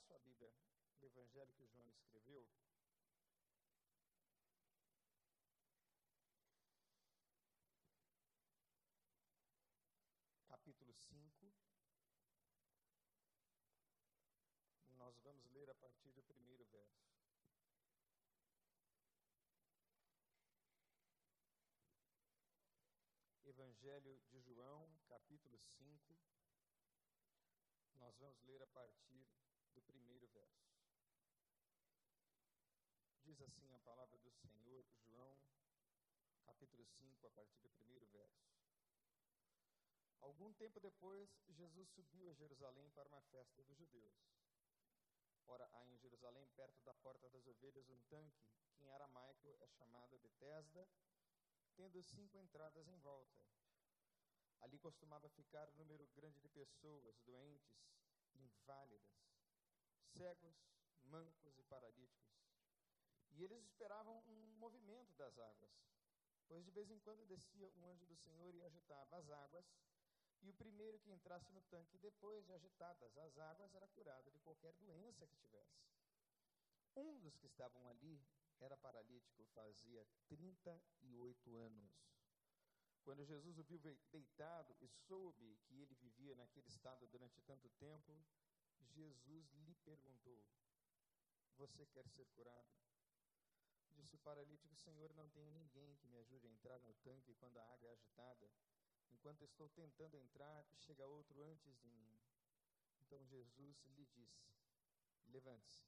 sua Bíblia no Evangelho que João escreveu. Capítulo 5. Nós vamos ler a partir do primeiro verso. Evangelho de João, capítulo 5. Nós vamos ler a partir do primeiro verso. Diz assim a palavra do Senhor, João, capítulo 5, a partir do primeiro verso. Algum tempo depois, Jesus subiu a Jerusalém para uma festa dos judeus. Ora, há em Jerusalém, perto da porta das ovelhas, um tanque, que em aramaico é chamado Betesda, tendo cinco entradas em volta. Ali costumava ficar um número grande de pessoas, doentes, inválidas, cegos, mancos e paralíticos. E eles esperavam um movimento das águas, pois de vez em quando descia um anjo do Senhor e agitava as águas, e o primeiro que entrasse no tanque depois de agitadas as águas era curado de qualquer doença que tivesse. Um dos que estavam ali era paralítico, fazia 38 anos. Quando Jesus o viu deitado e soube que ele vivia naquele estado durante tanto tempo, Jesus lhe perguntou: Você quer ser curado? Disse o paralítico: Senhor, não tenho ninguém que me ajude a entrar no tanque quando a água é agitada. Enquanto estou tentando entrar, chega outro antes de mim. Então Jesus lhe disse: Levante-se,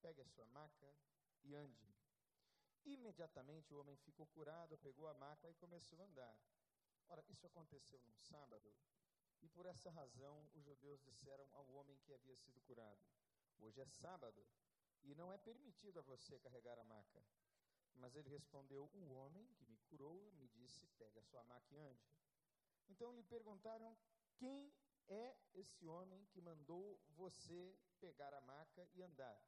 pegue a sua maca e ande. Imediatamente o homem ficou curado, pegou a maca e começou a andar. Ora, isso aconteceu num sábado, e por essa razão os judeus disseram ao homem que havia sido curado: Hoje é sábado, e não é permitido a você carregar a maca. Mas ele respondeu: O homem que me curou me disse: Pegue a sua maca e ande. Então lhe perguntaram: Quem é esse homem que mandou você pegar a maca e andar?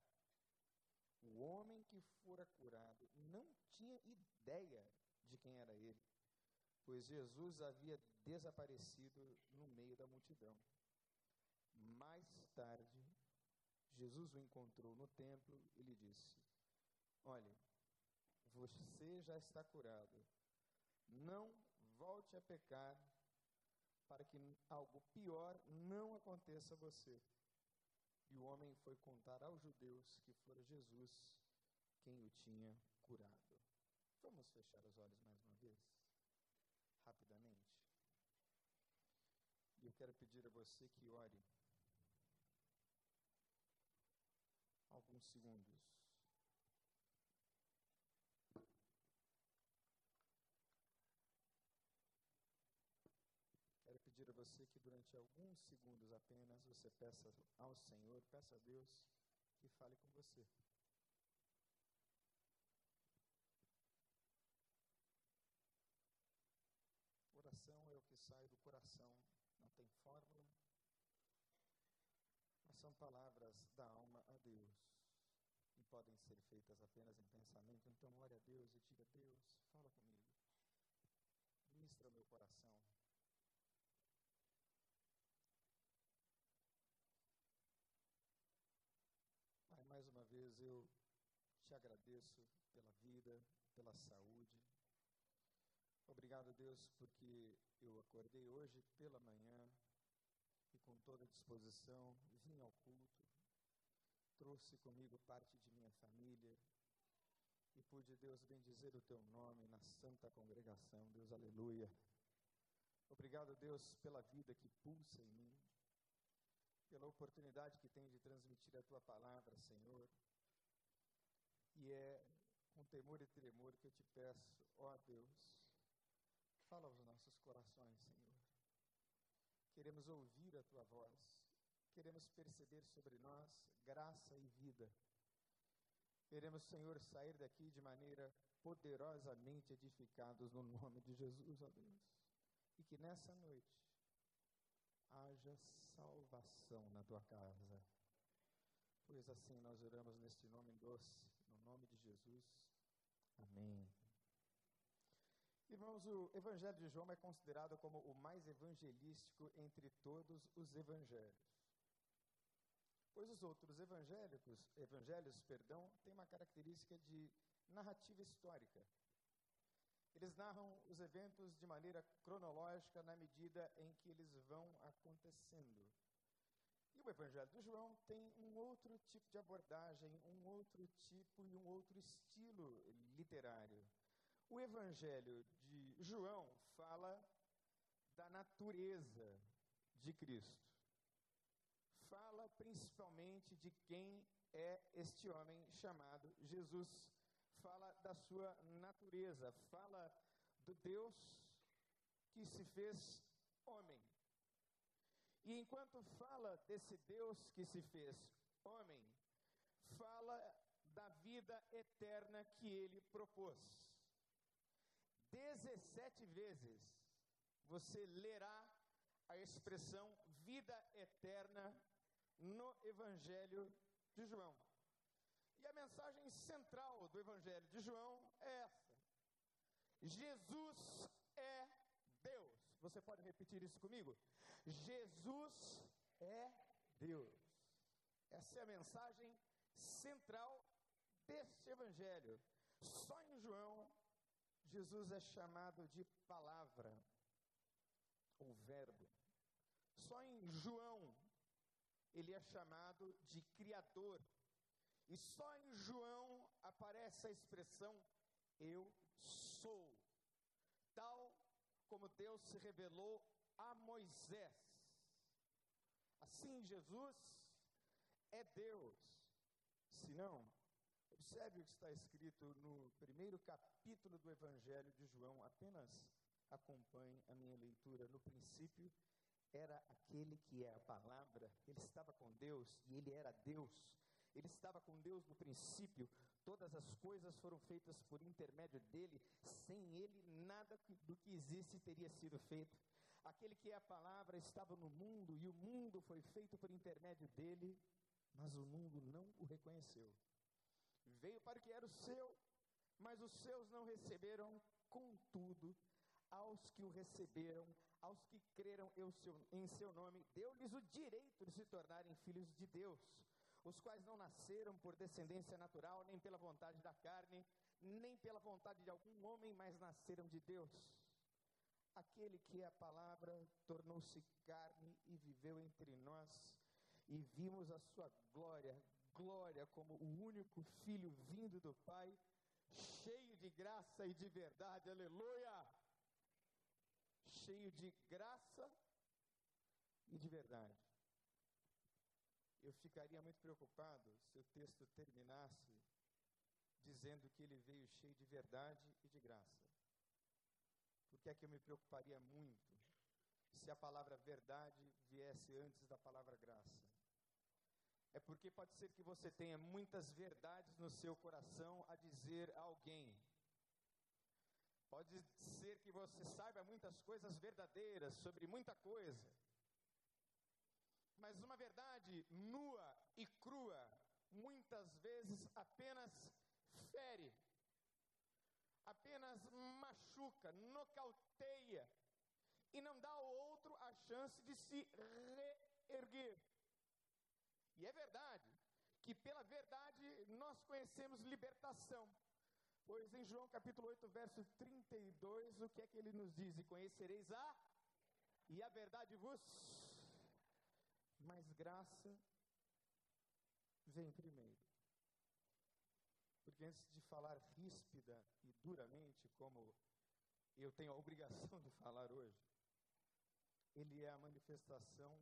O homem que fora curado não tinha ideia de quem era ele, pois Jesus havia desaparecido no meio da multidão. Mais tarde, Jesus o encontrou no templo e lhe disse: Olhe, você já está curado. Não volte a pecar para que algo pior não aconteça a você. E o homem foi contar aos judeus que fora Jesus quem o tinha curado. Vamos fechar os olhos mais uma vez? Rapidamente. Quero pedir a você que ore alguns segundos. Quero pedir a você que durante alguns segundos apenas você peça ao Senhor, peça a Deus que fale com você. Oração é o que sai do coração, fórmula, mas são palavras da alma a Deus e podem ser feitas apenas em pensamento. Então, ore a Deus e diga: Deus, fala comigo, ministra meu coração. Pai, mais uma vez eu te agradeço pela vida, pela saúde. Obrigado, Deus, porque eu acordei hoje pela manhã com toda disposição vim ao culto, trouxe comigo parte de minha família e pude, Deus, bendizer o teu nome na santa congregação. Deus, aleluia. Obrigado, Deus, pela vida que pulsa em mim, pela oportunidade que tenho de transmitir a tua palavra, Senhor. E é com temor e tremor que eu te peço, ó Deus, fala aos nossos corações, Senhor. Queremos ouvir a tua voz, queremos perceber sobre nós graça e vida. Queremos, Senhor, sair daqui de maneira poderosamente edificados no nome de Jesus, ó Deus. E que nessa noite haja salvação na tua casa. Pois assim nós oramos neste nome doce, no nome de Jesus. Amém. Irmãos, o Evangelho de João é considerado como o mais evangelístico entre todos os evangelhos. Pois os outros evangélicos, evangelhos, perdão, têm uma característica de narrativa histórica. Eles narram os eventos de maneira cronológica na medida em que eles vão acontecendo. E o Evangelho de João tem um outro tipo de abordagem, um outro tipo e um outro estilo literário. O Evangelho de João fala da natureza de Cristo. Fala principalmente de quem é este homem chamado Jesus. Fala da sua natureza, fala do Deus que se fez homem. E enquanto fala desse Deus que se fez homem, fala da vida eterna que ele propôs. 17 vezes você lerá a expressão vida eterna no Evangelho de João. E a mensagem central do Evangelho de João é essa: Jesus é Deus. Você pode repetir isso comigo? Jesus é Deus. Essa é a mensagem central deste Evangelho. Só em João, Jesus é chamado de palavra, ou verbo. Só em João, ele é chamado de Criador. E só em João aparece a expressão eu sou. Tal como Deus se revelou a Moisés. Assim, Jesus é Deus. Se não, observe o que está escrito no primeiro capítulo do Evangelho de João. Apenas acompanhe a minha leitura. No princípio era aquele que é a palavra, ele estava com Deus e ele era Deus. Ele estava com Deus no princípio, todas as coisas foram feitas por intermédio dele, sem ele nada do que existe teria sido feito. Aquele que é a palavra estava no mundo e o mundo foi feito por intermédio dele, mas o mundo não o reconheceu. Veio para o que era o seu, mas os seus não receberam, contudo, aos que o receberam, aos que creram em seu nome, deu-lhes o direito de se tornarem filhos de Deus, os quais não nasceram por descendência natural, nem pela vontade da carne, nem pela vontade de algum homem, mas nasceram de Deus. Aquele que é a palavra tornou-se carne e viveu entre nós, e vimos a sua glória, glória como o único filho vindo do Pai, cheio de graça e de verdade, aleluia! cheio de graça e de verdade. Eu ficaria muito preocupado se o texto terminasse dizendo que ele veio cheio de verdade e de graça. Por que é que eu me preocuparia muito se a palavra verdade viesse antes da palavra graça? É porque pode ser que você tenha muitas verdades no seu coração a dizer a alguém, Pode ser que você saiba muitas coisas verdadeiras sobre muita coisa. Mas uma verdade nua e crua muitas vezes apenas fere, apenas machuca, nocauteia e não dá ao outro a chance de se reerguer. E é verdade que pela verdade nós conhecemos libertação. Pois em João capítulo 8, verso 32, o que é que ele nos diz? E conhecereis a e a verdade vos mas graça vem primeiro. Porque antes de falar ríspida e duramente, como eu tenho a obrigação de falar hoje, ele é a manifestação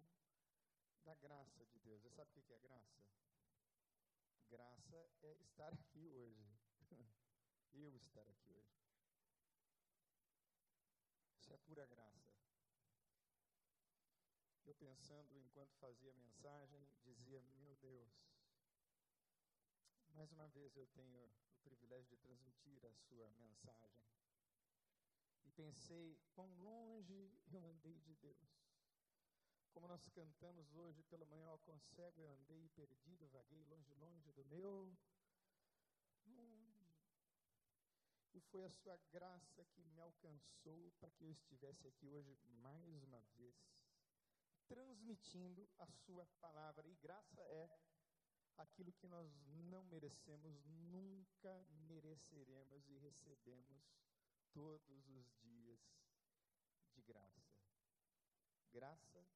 da graça de Deus. Você sabe o que é graça? Graça é estar aqui hoje. eu estar aqui hoje. Isso é pura graça. Eu pensando enquanto fazia a mensagem, dizia: Meu Deus, mais uma vez eu tenho o privilégio de transmitir a sua mensagem. E pensei: quão longe eu andei de Deus. Como nós cantamos hoje pela manhã, ó, concego eu andei perdido, vaguei longe, longe do meu e foi a sua graça que me alcançou para que eu estivesse aqui hoje mais uma vez, transmitindo a sua palavra. E graça é aquilo que nós não merecemos, nunca mereceremos e recebemos todos os dias de graça. Graça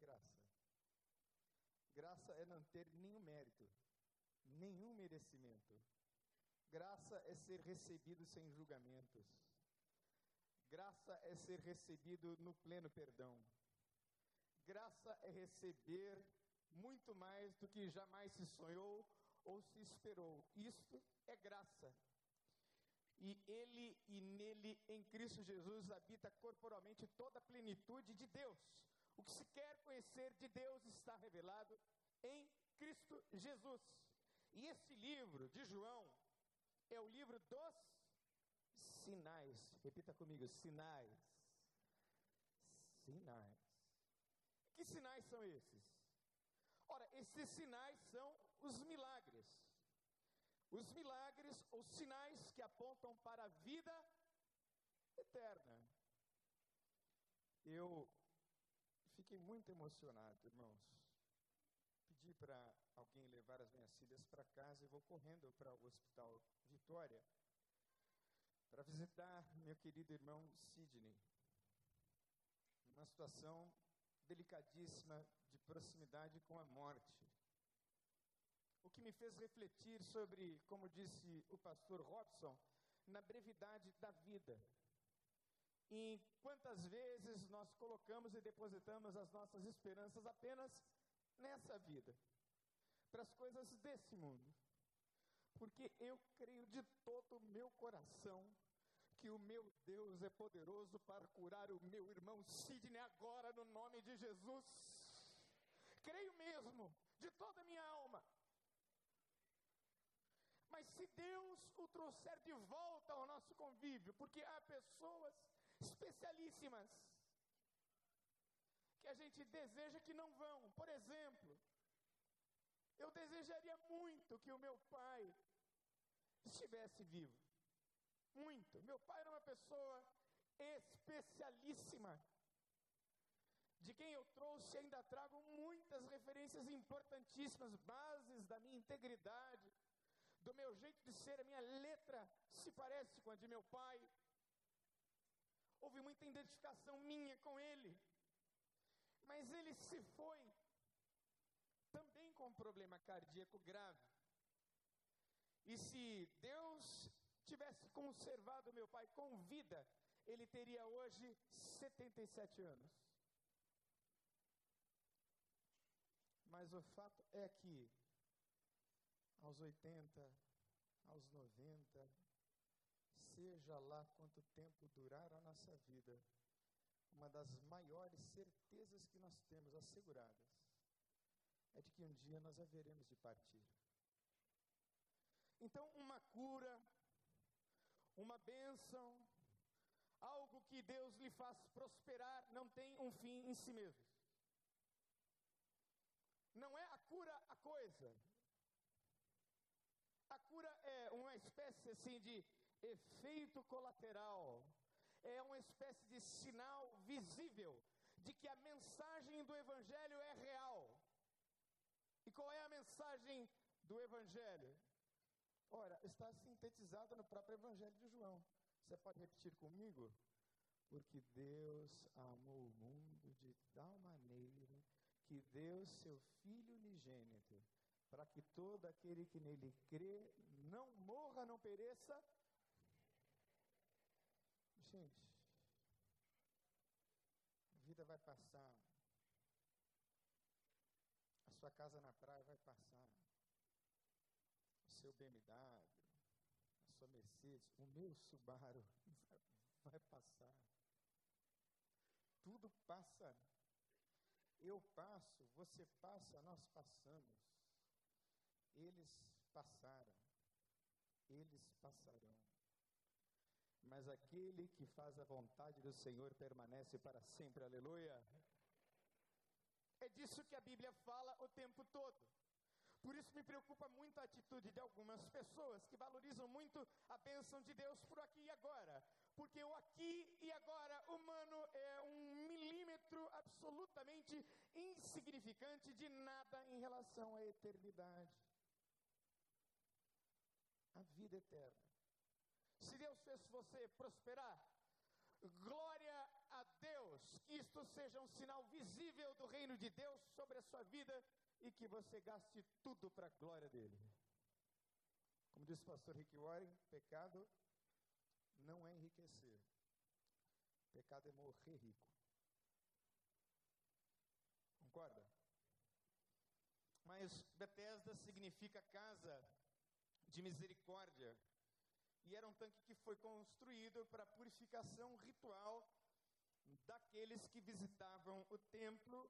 graça. Graça é não ter nenhum mérito, nenhum merecimento. Graça é ser recebido sem julgamentos. Graça é ser recebido no pleno perdão. Graça é receber muito mais do que jamais se sonhou ou se esperou. Isto é graça. E ele e nele, em Cristo Jesus, habita corporalmente toda a plenitude de Deus. O que se quer conhecer de Deus está revelado em Cristo Jesus. E esse livro de João é o livro dos sinais. Repita comigo: sinais. Sinais. Que sinais são esses? Ora, esses sinais são os milagres. Os milagres, os sinais que apontam para a vida eterna. Eu fiquei muito emocionado, irmãos. Pedi para alguém levar as minhas filhas para casa e vou correndo para o Hospital Vitória para visitar meu querido irmão Sidney. Uma situação delicadíssima de proximidade com a morte. O que me fez refletir sobre, como disse o pastor Robson, na brevidade da vida. E quantas vezes nós colocamos e depositamos as nossas esperanças apenas nessa vida, para as coisas desse mundo. Porque eu creio de todo o meu coração que o meu Deus é poderoso para curar o meu irmão Sidney agora no nome de Jesus. Creio mesmo, de toda a minha alma. Mas se Deus o trouxer de volta ao nosso convívio, porque há pessoas especialíssimas que a gente deseja que não vão. Por exemplo, eu desejaria muito que o meu pai estivesse vivo. Muito. Meu pai era uma pessoa especialíssima, de quem eu trouxe e ainda trago muitas referências importantíssimas, bases da minha integridade, do meu jeito de ser, a minha letra se parece com a de meu pai. Houve muita identificação minha com ele. Mas ele se foi também com um problema cardíaco grave. E se Deus tivesse conservado meu pai com vida, ele teria hoje 77 anos. Mas o fato é que, aos 80, aos 90, seja lá quanto tempo durar a nossa vida, uma das maiores certezas que nós temos asseguradas é de que um dia nós haveremos de partir. Então, uma cura, uma bênção, algo que Deus lhe faz prosperar, não tem um fim em si mesmo. Não é a cura a coisa. A cura é uma espécie assim de efeito colateral. É uma espécie de sinal visível de que a mensagem do evangelho é real. E qual é a mensagem do evangelho? Ora, está sintetizada no próprio Evangelho de João. Você pode repetir comigo? Porque Deus amou o mundo de tal maneira que deu seu Filho unigênito, para que todo aquele que nele crê não morra, não pereça. Gente, a vida vai passar. A sua casa na praia vai passar seu BMW, a sua Mercedes, o meu Subaru vai passar. Tudo passa. Eu passo, você passa, nós passamos. Eles passaram. Eles passarão. Mas aquele que faz a vontade do Senhor permanece para sempre. Aleluia. É disso que a Bíblia fala o tempo todo. Por isso me preocupa muito a atitude de algumas pessoas que valorizam muito a bênção de Deus por aqui e agora. Porque o aqui e agora humano é um milímetro absolutamente insignificante de nada em relação à eternidade. A vida eterna. Se Deus fez você prosperar, glória a Deus, que isto seja um sinal visível do reino de Deus sobre a sua vida e que você gaste tudo para a glória dele. Como disse o pastor Rick Warren, pecado não é enriquecer. Pecado é morrer rico. Concorda? Mas Bethesda significa casa de misericórdia. E era um tanque que foi construído para purificação ritual daqueles que visitavam o templo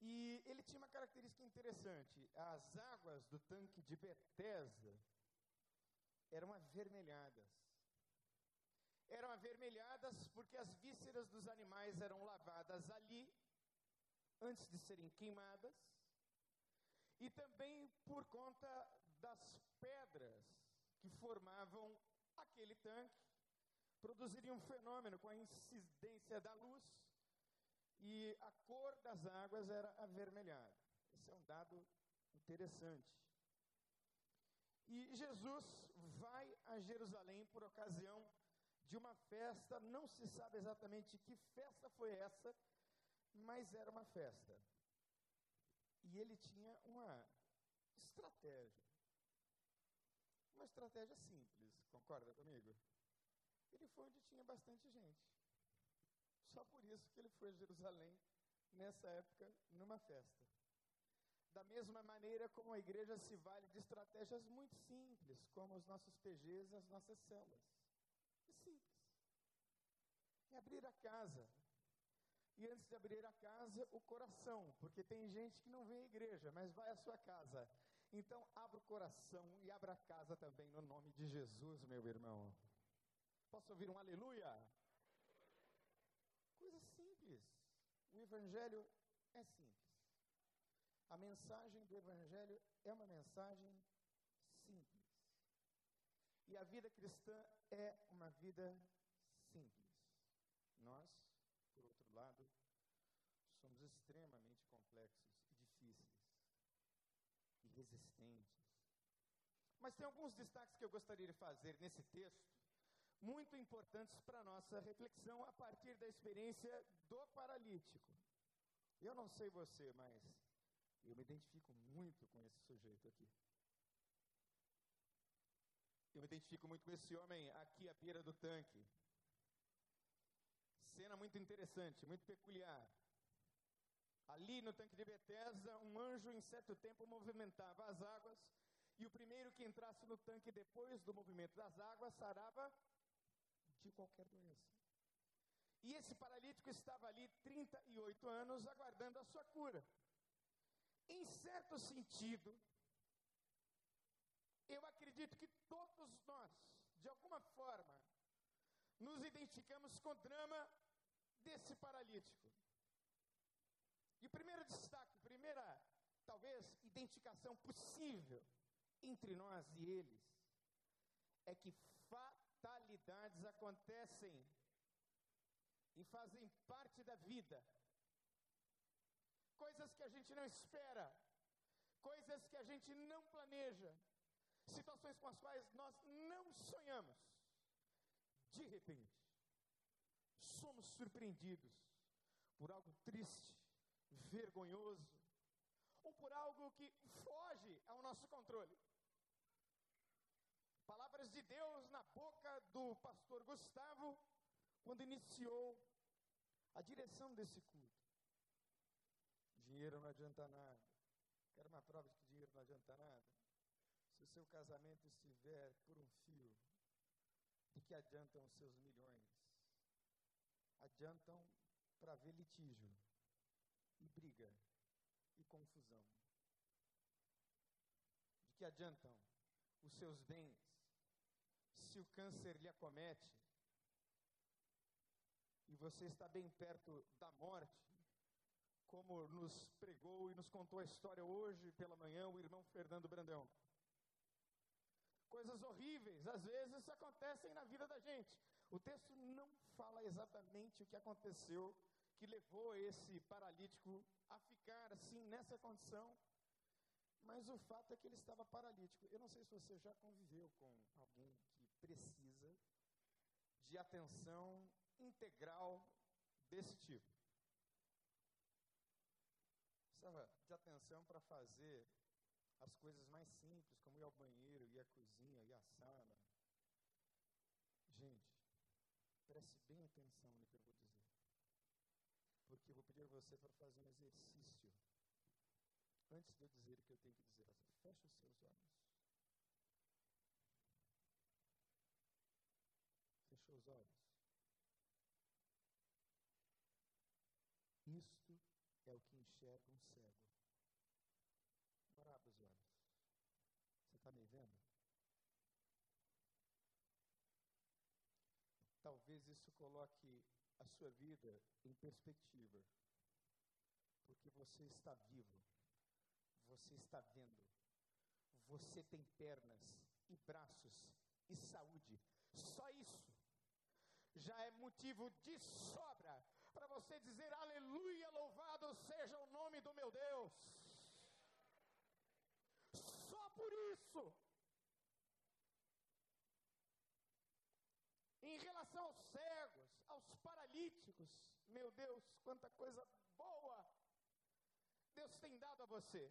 e ele tinha uma característica interessante. As águas do tanque de Bethesda eram avermelhadas. Eram avermelhadas porque as vísceras dos animais eram lavadas ali antes de serem queimadas. E também por conta das pedras que formavam aquele tanque, produziriam um fenômeno com a incidência da luz e a cor das águas era avermelhada. Esse é um dado interessante. E Jesus vai a Jerusalém por ocasião de uma festa, não se sabe exatamente que festa foi essa, mas era uma festa. E ele tinha uma estratégia. Uma estratégia simples, concorda comigo? Ele foi onde tinha bastante gente. Só por isso que ele foi a Jerusalém nessa época, numa festa. Da mesma maneira como a igreja se vale de estratégias muito simples, como os nossos PGs as nossas células. É simples. É abrir a casa. E antes de abrir a casa, o coração, porque tem gente que não vem à igreja, mas vai à sua casa. Então, abra o coração e abra a casa também no nome de Jesus, meu irmão. Posso ouvir um aleluia? Coisa simples. O Evangelho é simples. A mensagem do Evangelho é uma mensagem simples. E a vida cristã é uma vida simples. Nós, por outro lado, somos extremamente complexos resistentes. Mas tem alguns destaques que eu gostaria de fazer nesse texto muito importantes para a nossa reflexão a partir da experiência do paralítico. Eu não sei você, mas eu me identifico muito com esse sujeito aqui. Eu me identifico muito com esse homem aqui à beira do tanque. Cena muito interessante, muito peculiar. Ali no tanque de Betesda, um anjo em certo tempo movimentava as águas, e o primeiro que entrasse no tanque depois do movimento das águas sarava de qualquer doença. E esse paralítico estava ali 38 anos aguardando a sua cura. Em certo sentido, eu acredito que todos nós, de alguma forma, nos identificamos com o drama desse paralítico. E o primeiro destaque, primeira, talvez, identificação possível entre nós e eles, é que fatalidades acontecem e fazem parte da vida. Coisas que a gente não espera, coisas que a gente não planeja, situações com as quais nós não sonhamos. De repente, somos surpreendidos por algo triste, vergonhoso, ou por algo que foge ao nosso controle. Palavras de Deus na boca do pastor Gustavo, quando iniciou a direção desse culto. Dinheiro não adianta nada. Quero uma prova de que dinheiro não adianta nada. Se o seu casamento estiver por um fio, de que adiantam os seus milhões? Adiantam para ver litígio, e briga, e confusão. De que adiantam os seus bens se o câncer lhe acomete e você está bem perto da morte, como nos pregou e nos contou a história hoje pela manhã o irmão Fernando Brandão. Coisas horríveis, às vezes, acontecem na vida da gente. O texto não fala exatamente o que aconteceu que levou esse paralítico a ficar assim, nessa condição. Mas o fato é que ele estava paralítico. Eu não sei se você já conviveu com alguém que precisa de atenção integral desse tipo. Precisava de atenção para fazer as coisas mais simples, como ir ao banheiro, ir à cozinha, ir à sala. Gente, preste bem atenção no que eu vou dizer. Porque eu vou pedir você para fazer um exercício. Antes de eu dizer o que eu tenho que dizer, feche os seus olhos. Fechou os olhos? Isto é o que enxerga um cego. Agora abre os olhos. Você está me vendo? Talvez isso coloque a sua vida em perspectiva. Porque você está vivo. Você está vendo. Você tem pernas e braços e saúde. Só isso já é motivo de sobra para você dizer aleluia, louvado seja o nome do meu Deus. Só por isso. Em relação aos cegos, aos paralíticos, meu Deus, quanta coisa Deus tem dado a você.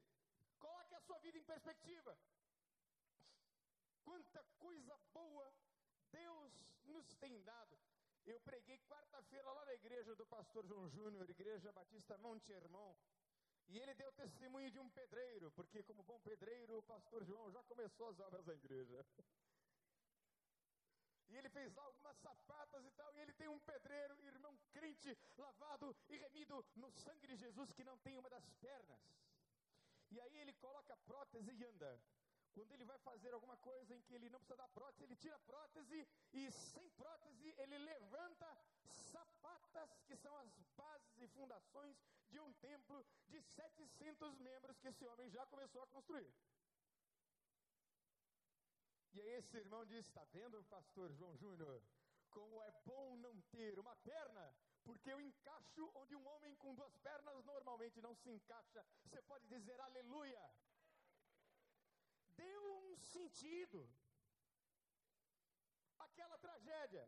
Coloque a sua vida em perspectiva. Quanta coisa boa Deus nos tem dado. Eu preguei quarta-feira lá na igreja do pastor João Júnior, igreja Batista Monte Hermon. E ele deu testemunho de um pedreiro, porque como bom pedreiro, o pastor João já começou as obras da igreja. E ele fez lá algumas sapatas e tal, e ele tem um pedreiro, irmão crente, lavado e remido no sangue de Jesus, que não tem uma das pernas. E aí ele coloca a prótese e anda. Quando ele vai fazer alguma coisa em que ele não precisa dar prótese, ele tira a prótese e sem prótese ele levanta sapatas que são as bases e fundações de um templo de 700 membros que esse homem já começou a construir. E aí esse irmão diz: Está vendo, pastor João Júnior, como é bom não ter uma perna? Porque eu encaixo onde um homem com duas pernas normalmente não se encaixa. Você pode dizer aleluia deu um sentido àquela tragédia.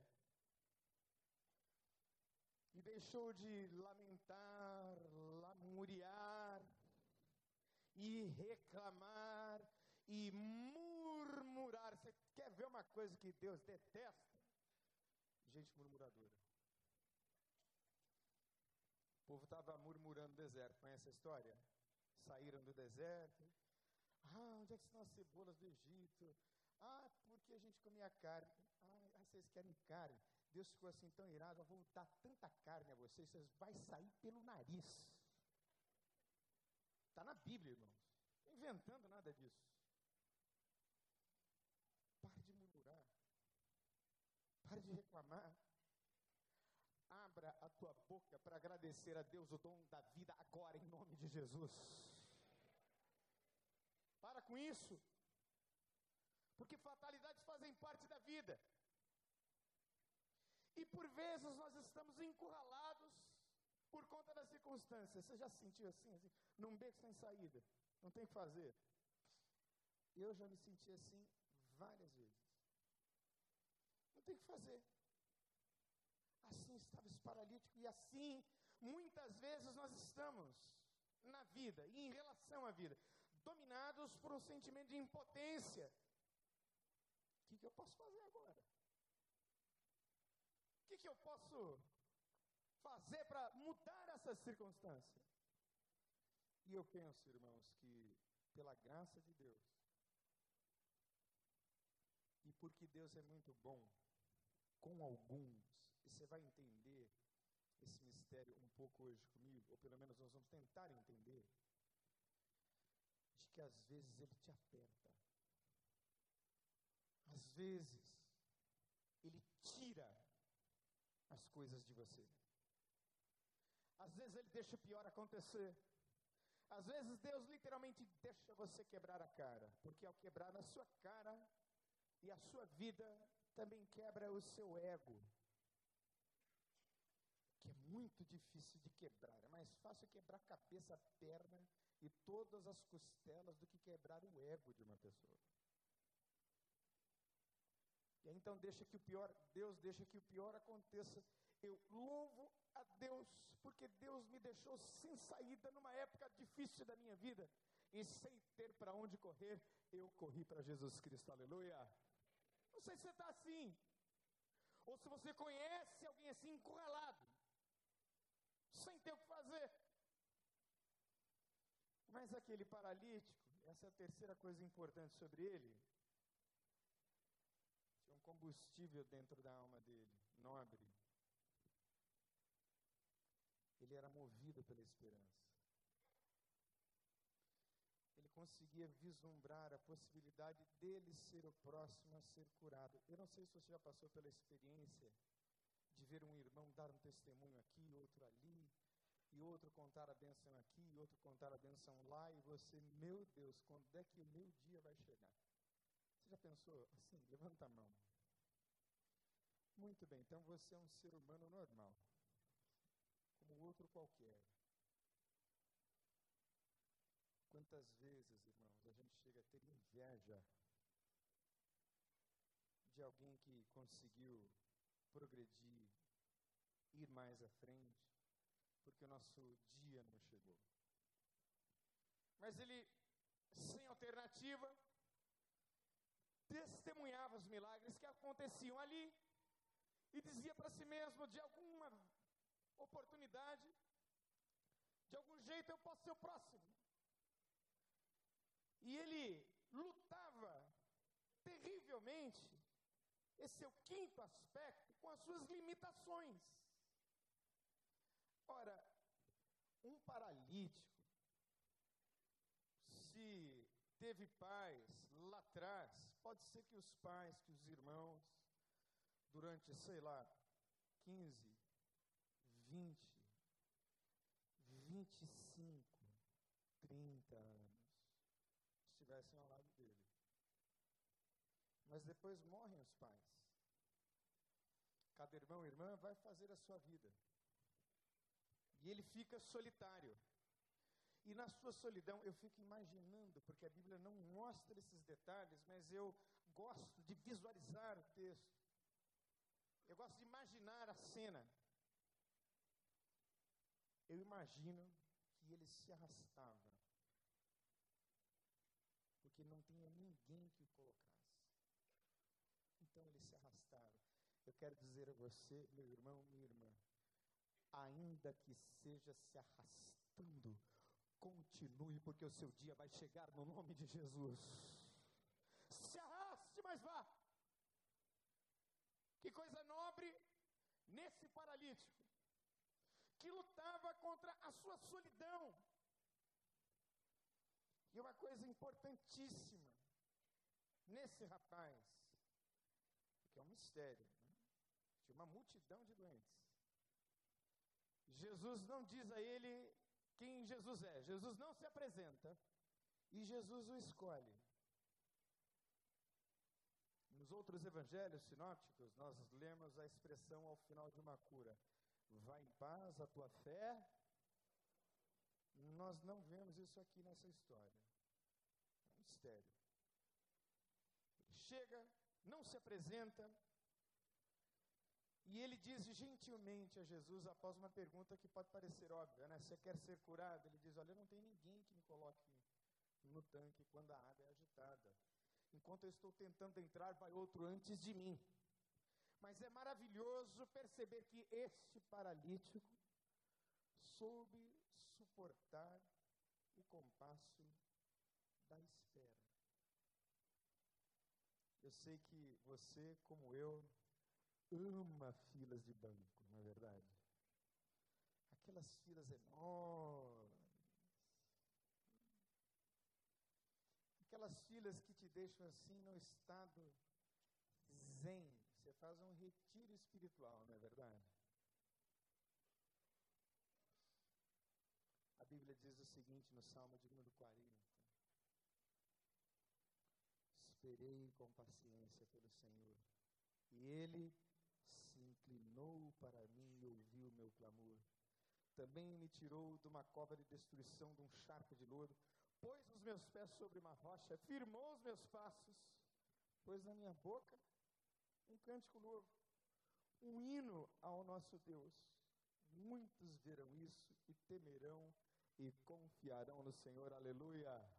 E deixou de lamentar, lamuriar, e reclamar, e murmurar. Você quer ver uma coisa que Deus detesta? Gente murmuradora. O povo estava murmurando no deserto. Conhece a história? Saíram do deserto, ah, onde é que estão as cebolas do Egito? Ah, porque a gente comia carne. Ah, vocês querem carne? Deus ficou assim tão irado, eu vou dar tanta carne a vocês, vocês vai sair pelo nariz. Está na Bíblia, irmãos. Não inventando nada disso. Pare de murmurar. Pare de reclamar. Abra a tua boca para agradecer a Deus o dom da vida agora, em nome de Jesus. Para com isso. Porque fatalidades fazem parte da vida. E por vezes nós estamos encurralados por conta das circunstâncias. Você já se sentiu assim, assim, num beco sem saída? Não tem o que fazer. Eu já me senti assim várias vezes. Tem que fazer. Assim estava esse paralítico, e assim, muitas vezes nós estamos na vida e em relação à vida dominados por um sentimento de impotência. O que, que eu posso fazer agora? O que, que eu posso fazer para mudar essa circunstância? E eu penso, irmãos, que pela graça de Deus, e porque Deus é muito bom com alguns, e você vai entender esse mistério um pouco hoje comigo, ou pelo menos nós vamos tentar entender que às vezes ele te aperta. Às vezes ele tira as coisas de você. Às vezes ele deixa o pior acontecer. Às vezes Deus literalmente deixa você quebrar a cara, porque ao quebrar a sua cara e a sua vida, também quebra o seu ego. Que é muito difícil de quebrar. É mais fácil quebrar a cabeça, a perna e todas as costelas do que quebrar o ego de uma pessoa. E aí, então deixa que o pior, Deus deixa que o pior aconteça. Eu louvo a Deus, porque Deus me deixou sem saída numa época difícil da minha vida. E sem ter para onde correr, eu corri para Jesus Cristo, aleluia. Não sei se você está assim, ou se você conhece alguém assim encurralado, sem ter o que fazer. Mas aquele paralítico, essa é a terceira coisa importante sobre ele, tinha um combustível dentro da alma dele, nobre. Ele era movido pela esperança. Conseguia vislumbrar a possibilidade dele ser o próximo a ser curado. Eu não sei se você já passou pela experiência de ver um irmão dar um testemunho aqui, outro ali, e outro contar a bênção aqui, e outro contar a bênção lá, e você, meu Deus, quando é que o meu dia vai chegar? Você já pensou assim? Levanta a mão. Muito bem, então você é um ser humano normal, como outro qualquer. Quantas vezes, irmãos, a gente chega a ter inveja de alguém que conseguiu progredir, ir mais à frente, porque o nosso dia não chegou. Mas ele, sem alternativa, testemunhava os milagres que aconteciam ali e dizia para si mesmo: de alguma oportunidade, de algum jeito eu posso ser o próximo. E ele lutava terrivelmente, esse é o quinto aspecto, com as suas limitações. Ora, um paralítico, se teve pais lá atrás, pode ser que os pais, que os irmãos, durante, sei lá, 15, 20, 25, 30 anos, estivessem ao lado dele. Mas depois morrem os pais. Cada irmão e irmã vai fazer a sua vida. E ele fica solitário. E na sua solidão, eu fico imaginando, porque a Bíblia não mostra esses detalhes, mas eu gosto de visualizar o texto. Eu gosto de imaginar a cena. Eu imagino que ele se arrastava. Porque não tinha ninguém que o colocasse. Então ele se arrastava. Eu quero dizer a você, meu irmão, minha irmã, ainda que seja se arrastando, continue, porque o seu dia vai chegar no nome de Jesus. Se arraste, mas vá. Que coisa nobre nesse paralítico, que lutava contra a sua solidão. E uma coisa importantíssima nesse rapaz, que é um mistério, uma multidão de doentes. Jesus não diz a ele quem Jesus é. Jesus não se apresenta e Jesus o escolhe. Nos outros evangelhos sinópticos, nós lemos a expressão ao final de uma cura: Vá em paz, a tua fé. Nós não vemos isso aqui nessa história. É um mistério. Ele chega, não se apresenta, e ele diz gentilmente a Jesus, após uma pergunta que pode parecer óbvia, né? Você quer ser curado? Ele diz: Olha, não tem ninguém que me coloque no tanque quando a água é agitada. Enquanto eu estou tentando entrar, vai outro antes de mim. Mas é maravilhoso perceber que este paralítico soube suportar o compasso da espera. Eu sei que você, como eu, ama filas de banco, não é verdade? Aquelas filas enormes. Aquelas filas que te deixam assim no estado zen. Você faz um retiro espiritual, não é verdade? Bíblia diz o seguinte no Salmo de número 40. Esperei com paciência pelo Senhor, e Ele inclinou para mim e ouviu o meu clamor. Também me tirou de uma cova de destruição, de um charco de lodo, pôs os meus pés sobre uma rocha, firmou os meus passos, pôs na minha boca um cântico novo, um hino ao nosso Deus. Muitos verão isso e temerão e confiarão no Senhor. Aleluia.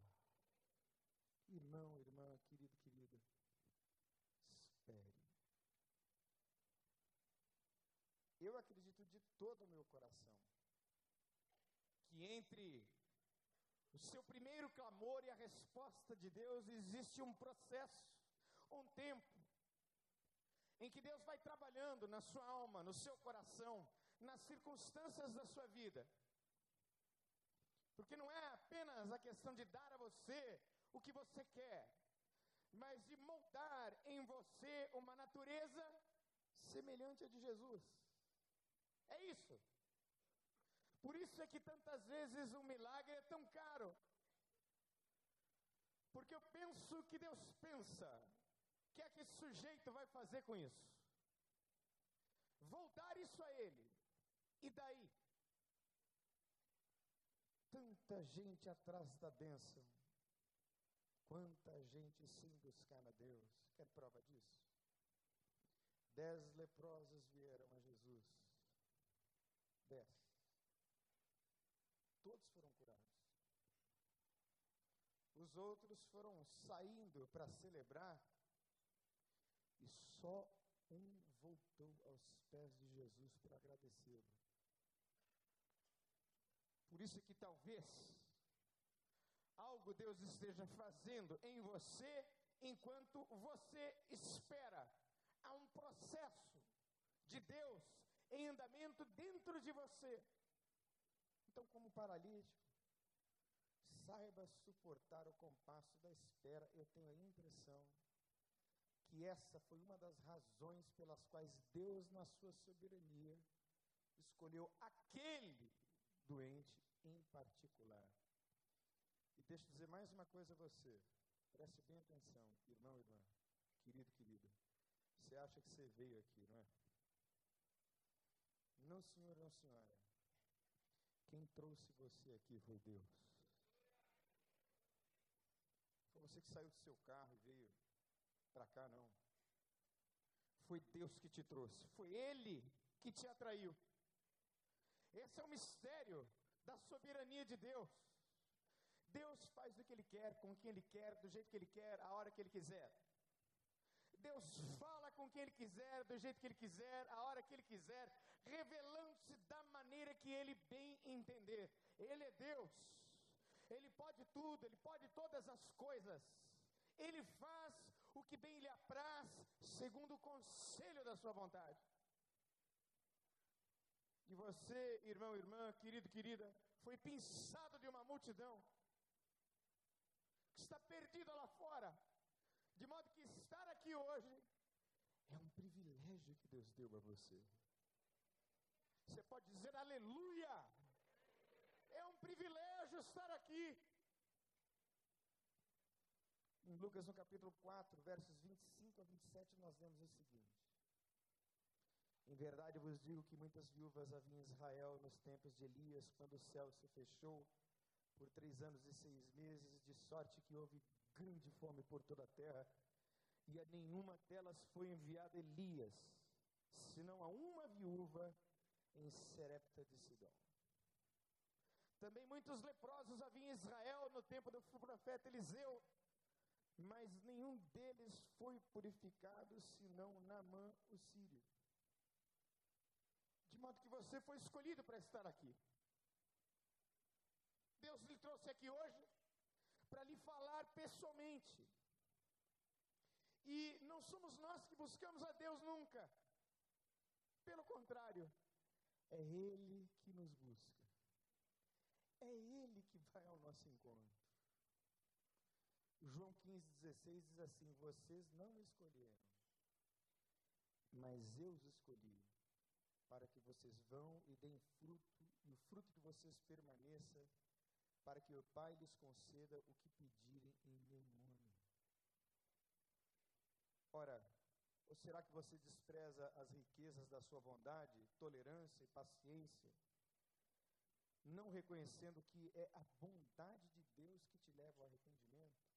Irmão, irmã, querido, querida, Eu acredito de todo o meu coração que entre o seu primeiro clamor e a resposta de Deus existe um processo, um tempo, em que Deus vai trabalhando na sua alma, no seu coração, nas circunstâncias da sua vida. Porque não é apenas a questão de dar a você o que você quer, mas de moldar em você uma natureza semelhante à de Jesus. É isso. Por isso é que tantas vezes um milagre é tão caro. Porque eu penso que Deus pensa. O que é que esse sujeito vai fazer com isso? Vou dar isso a ele. E daí? Tanta gente atrás da bênção. Quanta gente sem buscar na Deus. Quer prova disso? Dez leprosos vieram a Jesus. Dez. Todos foram curados. Os outros foram saindo para celebrar e só um voltou aos pés de Jesus para agradecê-lo. Por isso que talvez algo Deus esteja fazendo em você enquanto você espera. Há um processo de Deus em andamento dentro de você. Então, como paralítico, saiba suportar o compasso da espera. Eu tenho a impressão que essa foi uma das razões pelas quais Deus, na sua soberania, escolheu aquele doente em particular. E deixa eu dizer mais uma coisa a você. Preste bem atenção, irmão, irmã, querido, querida. Você acha que você veio aqui, não é? Não, senhor, não, senhora. Quem trouxe você aqui foi Deus. Foi você que saiu do seu carro e veio para cá, não. Foi Deus que te trouxe. Foi Ele que te atraiu. Esse é o mistério da soberania de Deus. Deus faz o que Ele quer, com quem Ele quer, do jeito que Ele quer, a hora que Ele quiser. Deus fala com quem Ele quiser, do jeito que Ele quiser, a hora que Ele quiser, revelando-se da maneira que Ele bem entender. Ele é Deus. Ele pode tudo, Ele pode todas as coisas. Ele faz o que bem lhe apraz, segundo o conselho da sua vontade. E você, irmão, irmã, querido, querida, foi pensado de uma multidão que está perdida lá fora, de modo que estar aqui hoje é um privilégio que Deus deu a você. Você pode dizer aleluia! É um privilégio estar aqui. Em Lucas, no capítulo 4, versos 25 a 27, nós lemos o seguinte: Em verdade vos digo que muitas viúvas havia em Israel nos tempos de Elias, quando o céu se fechou por três anos e seis meses, de sorte que houve grande fome por toda a terra, e a nenhuma delas foi enviado Elias, senão a uma viúva em Serepta de Sidom. Também muitos leprosos havia em Israel no tempo do profeta Eliseu, mas nenhum deles foi purificado, senão Naamã, o sírio. De modo que você foi escolhido para estar aqui. Deus lhe trouxe aqui hoje para lhe falar pessoalmente. E não somos nós que buscamos a Deus nunca. Pelo contrário, é Ele que nos busca. É Ele que vai ao nosso encontro. João 15,16 diz assim: Vocês não me escolheram, mas eu os escolhi, para que vocês vão e deem fruto, e o fruto de vocês permaneça, para que o Pai lhes conceda o que pedirem em meu nome. Ora, ou será que você despreza as riquezas da sua bondade, tolerância e paciência, não reconhecendo que é a bondade de Deus que te leva ao arrependimento?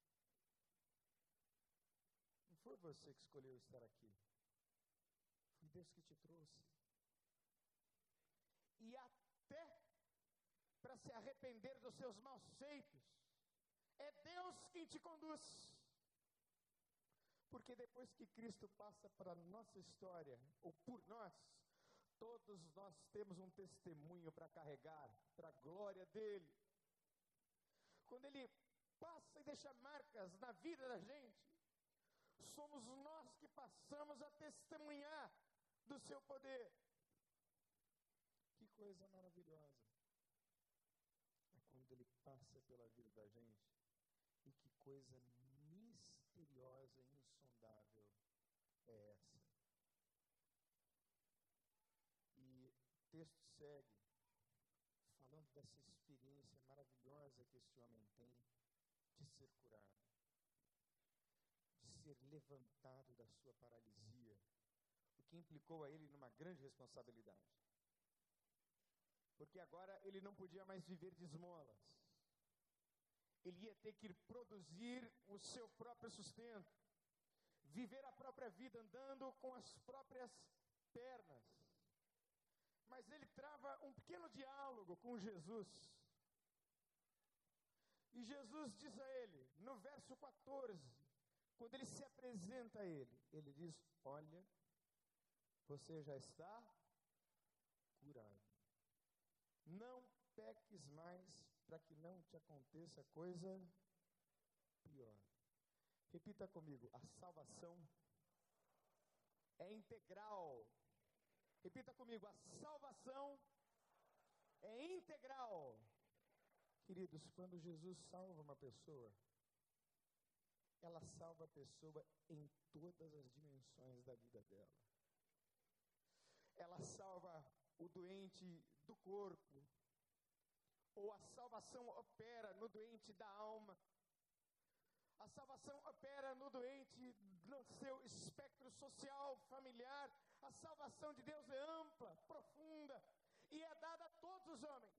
Não foi você que escolheu estar aqui. Foi Deus que te trouxe. E até para se arrepender dos seus maus feitos, é Deus quem te conduz. Porque depois que Cristo passa para nossa história, ou por nós, todos nós temos um testemunho para carregar, para a glória dele. Quando ele passa e deixa marcas na vida da gente, somos nós que passamos a testemunhar do seu poder. Que coisa maravilhosa é quando ele passa pela vida da gente, e que coisa misteriosa e insondável é essa. E o texto segue falando dessa experiência maravilhosa que esse homem tem de ser curado, de ser levantado da sua paralisia, o que implicou a ele numa grande responsabilidade. Porque agora ele não podia mais viver de esmolas ele ia ter que produzir o seu próprio sustento, viver a própria vida andando com as próprias pernas. Mas ele trava um pequeno diálogo com Jesus. E Jesus diz a ele, no verso 14, quando ele se apresenta a ele, ele diz: Olha, você já está curado. Não peques mais para que não te aconteça coisa pior. Repita comigo: a salvação é integral. Repita comigo: a salvação é integral. Queridos, quando Jesus salva uma pessoa, ela salva a pessoa em todas as dimensões da vida dela. Ela salva o doente do corpo, ou a salvação opera no doente da alma. A salvação opera no doente no seu espectro social, familiar. A salvação de Deus é ampla, profunda e é dada a todos os homens.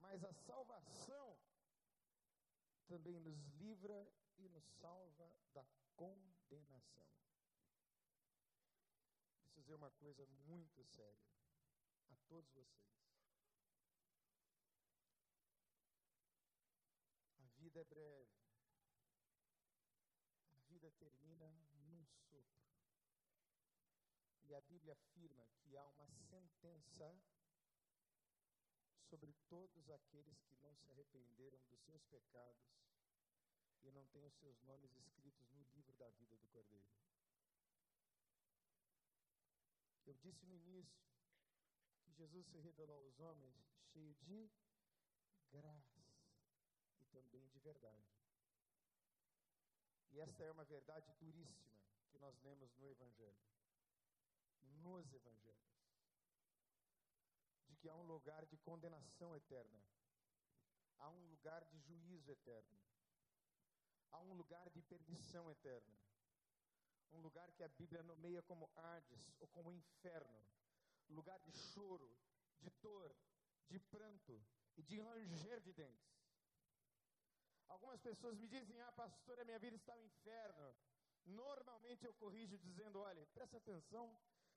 Mas a salvação também nos livra e nos salva da condenação. Preciso dizer uma coisa muito séria a todos vocês. Vida é breve. A vida termina num sopro. E a Bíblia afirma que há uma sentença sobre todos aqueles que não se arrependeram dos seus pecados e não têm os seus nomes escritos no livro da vida do Cordeiro. Eu disse no início que Jesus se revelou aos homens cheio de graça também de verdade. E esta é uma verdade duríssima que nós lemos no Evangelho, nos Evangelhos, de que há um lugar de condenação eterna, há um lugar de juízo eterno, há um lugar de perdição eterna, um lugar que a Bíblia nomeia como Hades ou como inferno, lugar de choro, de dor, de pranto e de ranger de dentes. Algumas pessoas me dizem, ah, pastor, a minha vida está no inferno. Normalmente eu corrijo dizendo, olha, presta atenção,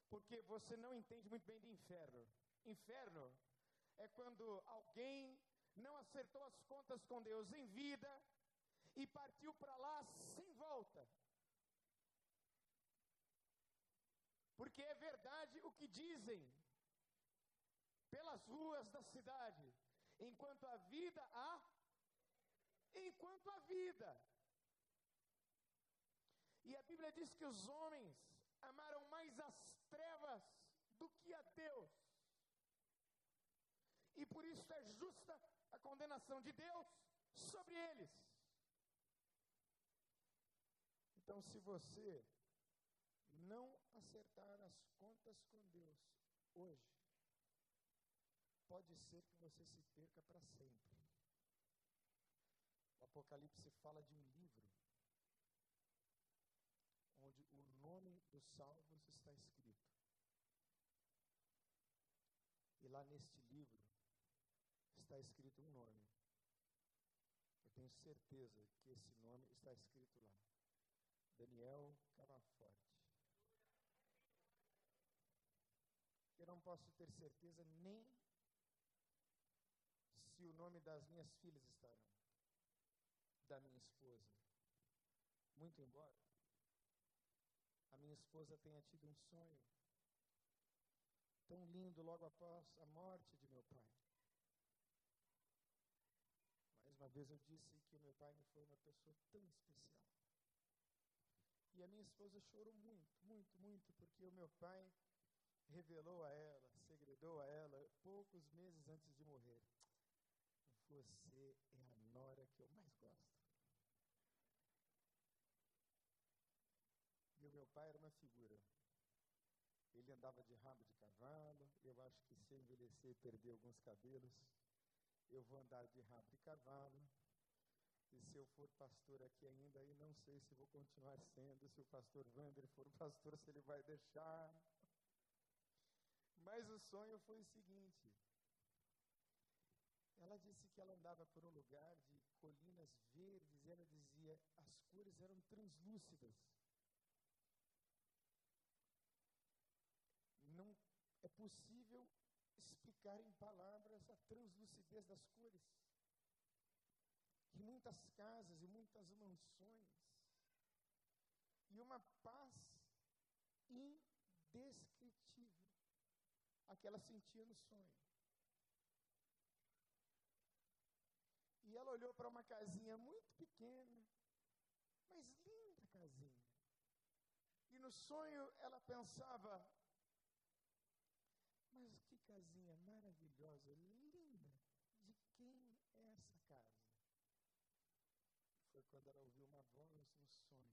porque você não entende muito bem de inferno. Inferno é quando alguém não acertou as contas com Deus em vida e partiu para lá sem volta. Porque é verdade o que dizem pelas ruas da cidade. Enquanto a vida há enquanto a vida. E a Bíblia diz que os homens amaram mais as trevas do que a Deus. E por isso é justa a condenação de Deus sobre eles. Então, se você não acertar as contas com Deus hoje, pode ser que você se perca para sempre. Apocalipse fala de um livro onde o nome dos salvos está escrito. E lá neste livro está escrito um nome. Eu tenho certeza que esse nome está escrito lá. Daniel Camaforte. Eu não posso ter certeza nem se o nome das minhas filhas estarão, da minha esposa. Muito embora a minha esposa tenha tido um sonho tão lindo logo após a morte de meu pai. Mais uma vez eu disse que meu pai me foi uma pessoa tão especial. E a minha esposa chorou muito, muito, muito, porque o meu pai revelou a ela, segredou a ela, poucos meses antes de morrer: Você é a nora que eu mais gosto. E o meu pai era uma figura. Ele andava de rabo de cavalo. Eu acho que se eu envelhecer e perder alguns cabelos, eu vou andar de rabo de cavalo. E se eu for pastor aqui ainda, aí não sei se vou continuar sendo. Se o pastor Wander for pastor, se ele vai deixar. Mas o sonho foi o seguinte: ela disse que ela andava por um lugar de colinas verdes e ela dizia as cores eram translúcidas. Não é possível explicar em palavras a translucidez das cores. E muitas casas e muitas mansões. E uma paz indescritível a que ela sentia no sonho. E ela olhou para uma casinha muito pequena, mas linda casinha. E no sonho ela pensava: mas que casinha maravilhosa, linda. De quem é essa casa? Foi quando ela ouviu uma voz no sonho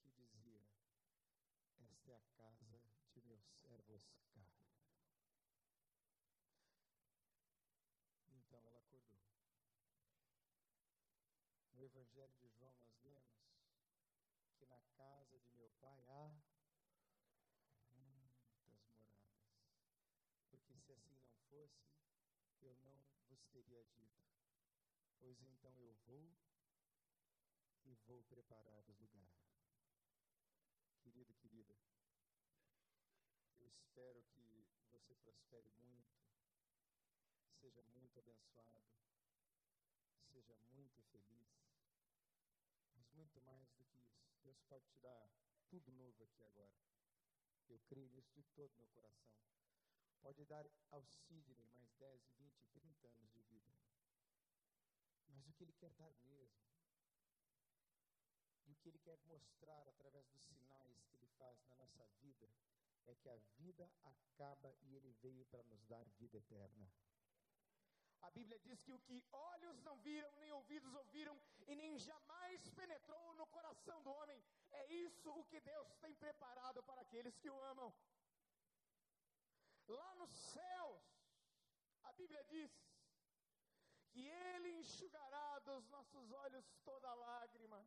que dizia: É a casa de meu servo Oscar. Então ela acordou. No Evangelho de João nós lemos que na casa de meu pai há muitas moradas. Porque se assim não fosse, eu não vos teria dito. Pois então eu vou e vou preparar-vos lugar. Querido, querida, eu espero que você prospere muito, seja muito abençoado, seja muito feliz. Mas muito mais do que isso, Deus pode te dar tudo novo aqui agora. Eu creio nisso de todo meu coração. Pode dar ao Sidney mais 10, 20, 30 anos de vida. Mas o que ele quer dar mesmo, e o que ele quer mostrar através dos sinais que ele faz na nossa vida, é que a vida acaba e ele veio para nos dar vida eterna. A Bíblia diz que o que olhos não viram, nem ouvidos ouviram, e nem jamais penetrou no coração do homem, é isso o que Deus tem preparado para aqueles que o amam. Lá nos céus, a Bíblia diz que Ele enxugará dos nossos olhos toda lágrima.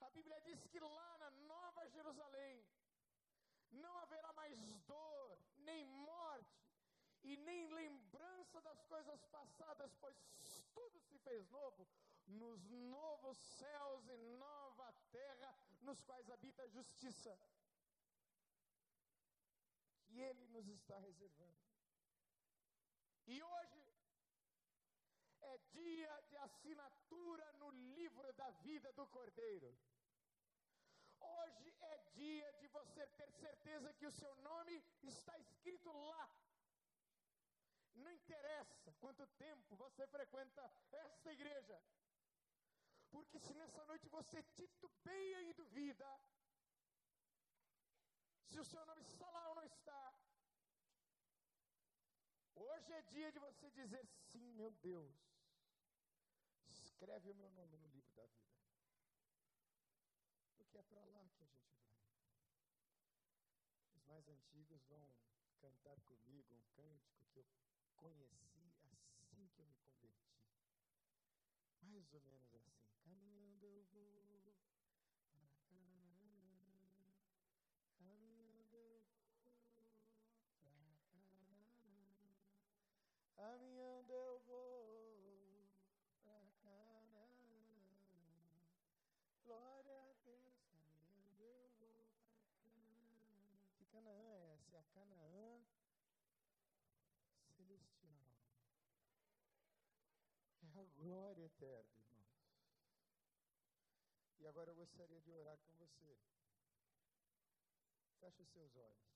A Bíblia diz que lá na Nova Jerusalém não haverá mais dor, nem morte, e nem lembrança das coisas passadas, pois tudo se fez novo nos novos céus e nova terra, nos quais habita a justiça, que Ele nos está reservando. E hoje é dia de assinatura no livro da vida do Cordeiro. Hoje é dia você ter certeza que o seu nome está escrito lá. Não interessa quanto tempo você frequenta esta igreja. Porque se nessa noite você titubeia e duvida, se o seu nome está lá ou não está, hoje é dia de você dizer sim, meu Deus. Escreve o meu nome no livro da vida. Porque é para lá que a gente vai. Os mais antigos vão cantar comigo um cântico que eu conheci assim que eu me converti. Mais ou menos assim. Caminhando eu vou para Canaã. Caminhando eu vou para Canaã. Caminhando eu vou para Canaã. Glória a Deus, caminhando eu vou para Canaã. Que Canaã é essa? É a Canaã celestial. É a glória eterna, irmãos. E agora eu gostaria de orar com você. Feche os seus olhos.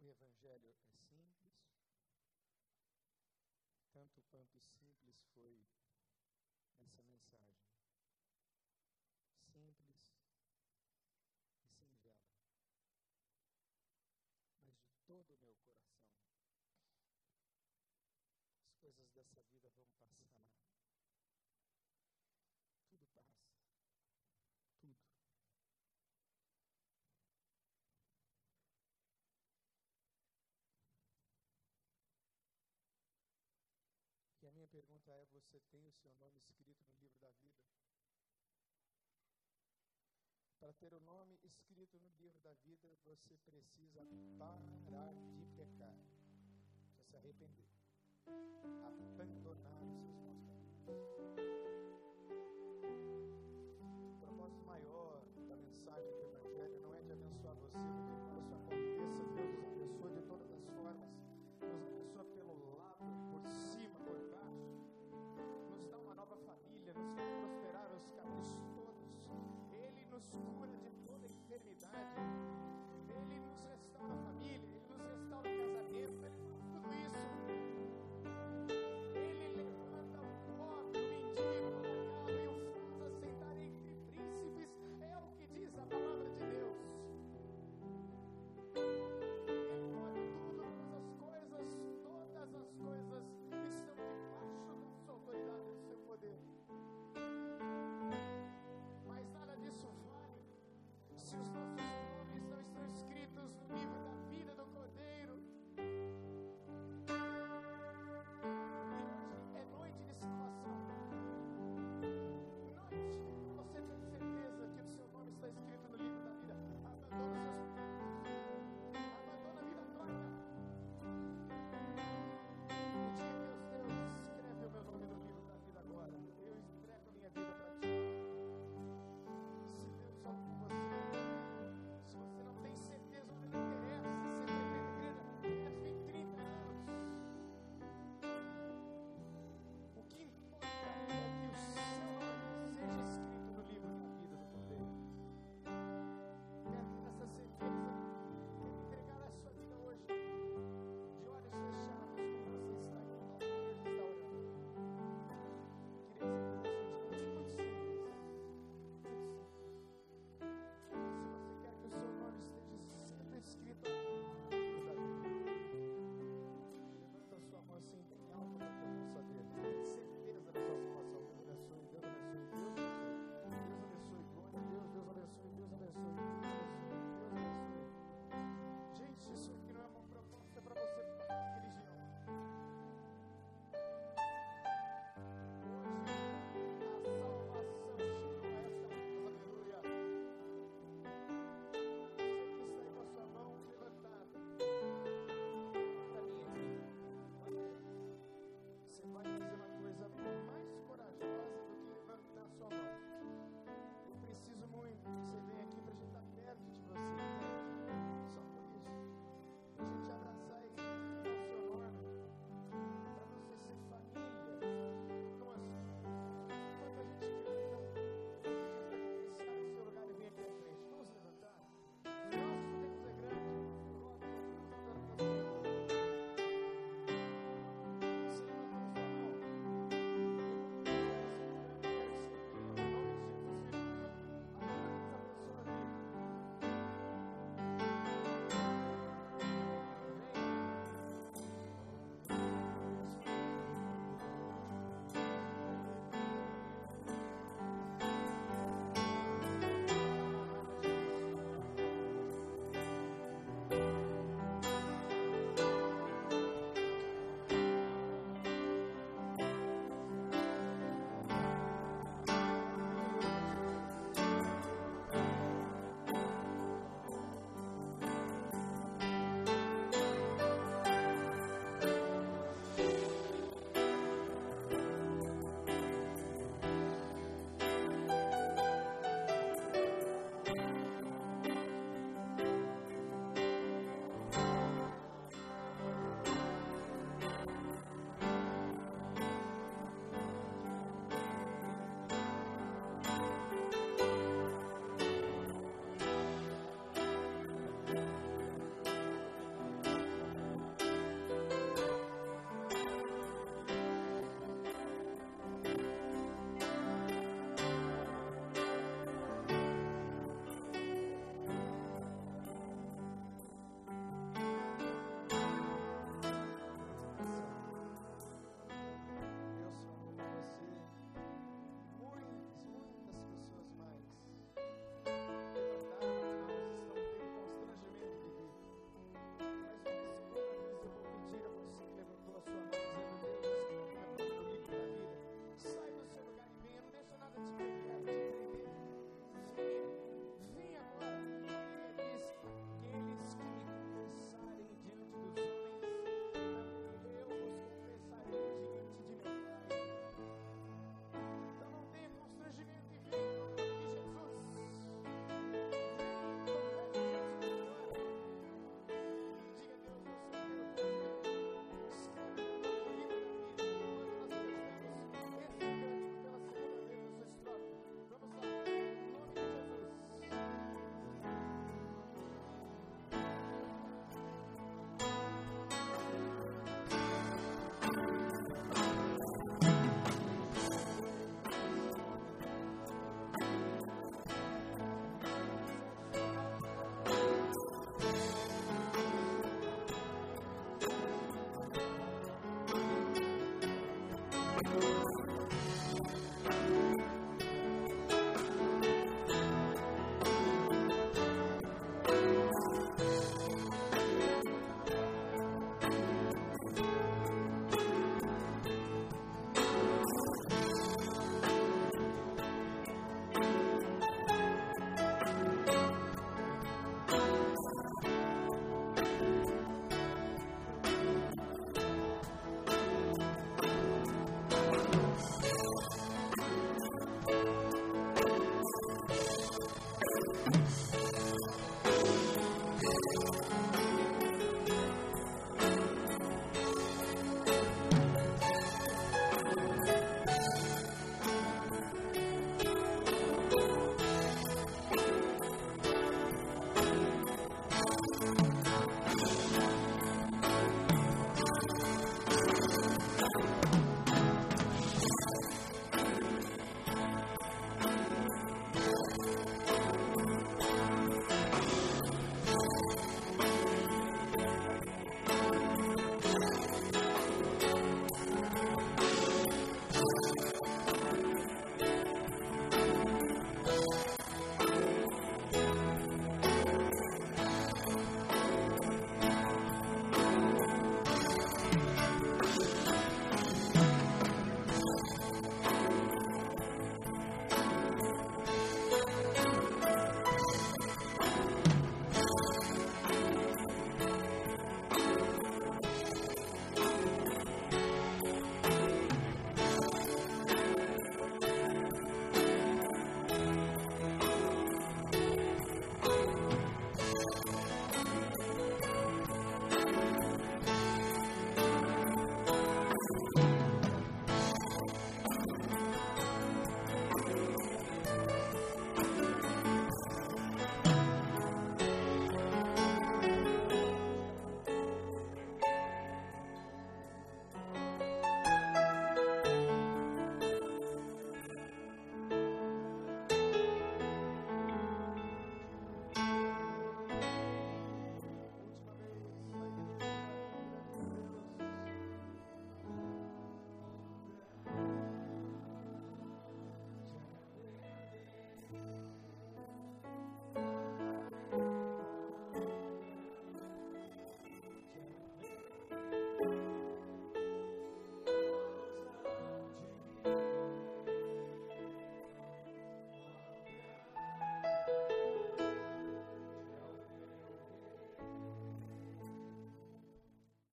O Evangelho é simples, tanto quanto simples foi essa mensagem. Simples e singela. Mas de todo o meu coração. As coisas dessa vida vão passar. Tudo passa. Tudo. E a minha pergunta é: você tem o seu nome escrito no livro da vida? Para ter o nome escrito no livro da vida, você precisa parar de pecar. Precisa se arrepender. Abandonar os seus maus caminhos.